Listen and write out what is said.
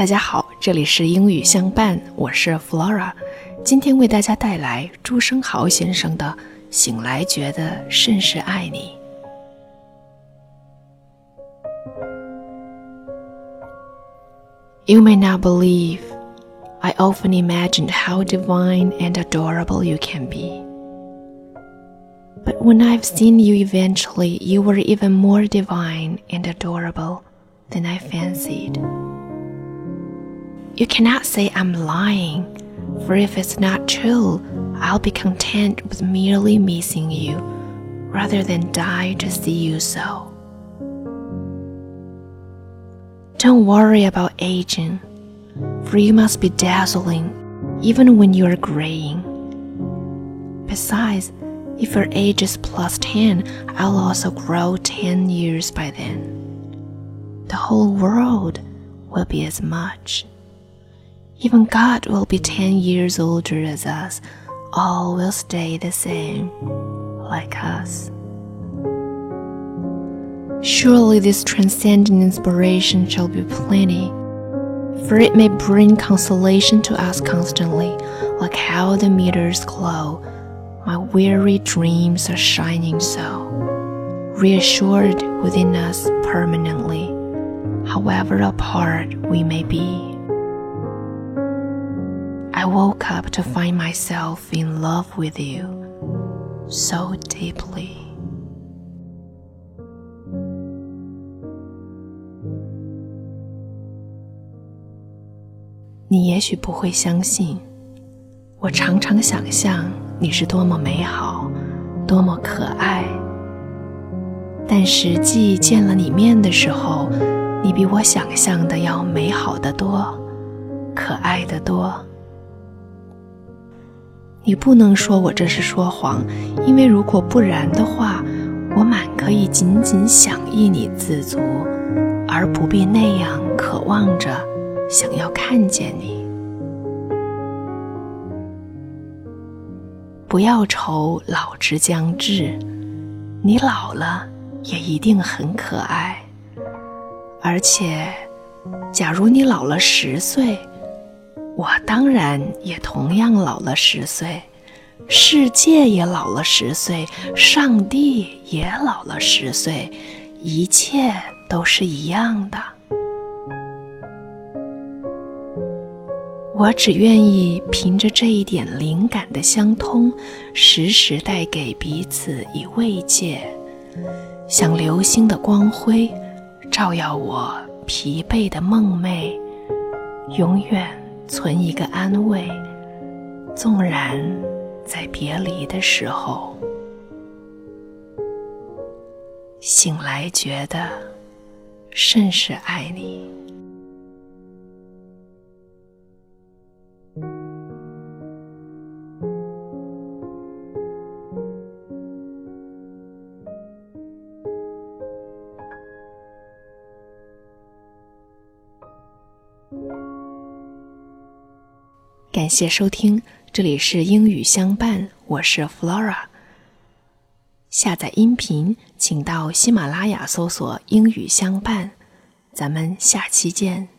大家好，这里是英语相伴，我是 Flora，今天为大家带来朱生豪先生的《醒来觉得甚是爱你》。You may not believe, I often imagined how divine and adorable you can be. But when I've seen you eventually, you were even more divine and adorable than I fancied. You cannot say I'm lying, for if it's not true, I'll be content with merely missing you rather than die to see you so. Don't worry about aging, for you must be dazzling even when you're graying. Besides, if your age is plus 10, I'll also grow 10 years by then. The whole world will be as much. Even God will be 10 years older as us. All will stay the same, like us. Surely this transcendent inspiration shall be plenty, for it may bring consolation to us constantly, like how the meters glow. My weary dreams are shining so, reassured within us permanently, however apart we may be. I woke up to find myself in love with you so deeply. 你也许不会相信，我常常想象你是多么美好，多么可爱。但实际见了你面的时候，你比我想象的要美好的多，可爱的多。你不能说我这是说谎，因为如果不然的话，我满可以仅仅想意你自足，而不必那样渴望着想要看见你。不要愁老之将至，你老了也一定很可爱。而且，假如你老了十岁。我当然也同样老了十岁，世界也老了十岁，上帝也老了十岁，一切都是一样的。我只愿意凭着这一点灵感的相通，时时带给彼此以慰藉，像流星的光辉，照耀我疲惫的梦寐，永远。存一个安慰，纵然在别离的时候，醒来觉得甚是爱你。感谢收听，这里是英语相伴，我是 Flora。下载音频，请到喜马拉雅搜索“英语相伴”，咱们下期见。